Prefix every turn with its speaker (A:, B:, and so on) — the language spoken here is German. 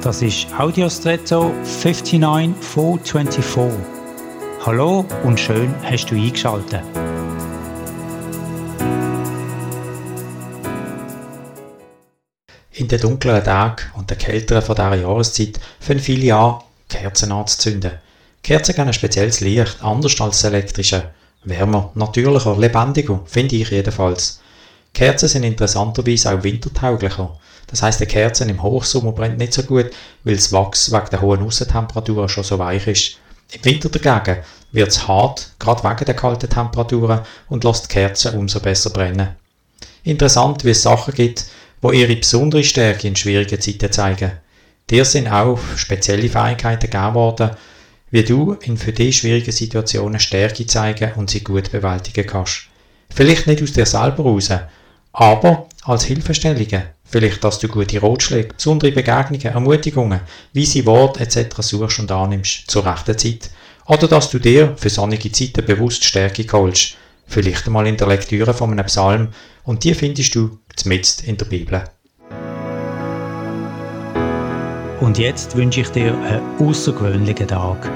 A: Das ist Audiostretto 59424. Hallo und schön hast du eingeschaltet.
B: In den dunkleren Tagen und den kälteren von dieser Jahreszeit fangen viele an, Kerzen anzuzünden. Kerzen haben ein spezielles Licht, anders als das elektrische. Wärmer, natürlicher, lebendiger, finde ich jedenfalls. Kerzen sind interessanterweise auch wintertauglicher. Das heißt, eine Kerze im Hochsommer brennt nicht so gut, weil das Wachs wegen der hohen Aussentemperatur schon so weich ist. Im Winter dagegen wird es hart, gerade wegen der kalten Temperaturen, und lässt die Kerze umso besser brennen. Interessant, wie es Sachen gibt, wo ihre besondere Stärke in schwierigen Zeiten zeigen. Dir sind auch spezielle Fähigkeiten gegeben worden, wie du in für dich schwierigen Situationen Stärke zeigen und sie gut bewältigen kannst. Vielleicht nicht aus dir selber raus, aber als Hilfestellungen. Vielleicht, dass du gute Ratschläge, besondere Begegnungen, Ermutigungen, weise Worte etc. suchst und annimmst zur rechten Zeit. Oder dass du dir für sonnige Zeiten bewusst Stärke holst. Vielleicht einmal in der Lektüre von einem Psalm und die findest du zumindest in der Bibel.
A: Und jetzt wünsche ich dir einen außergewöhnlichen Tag.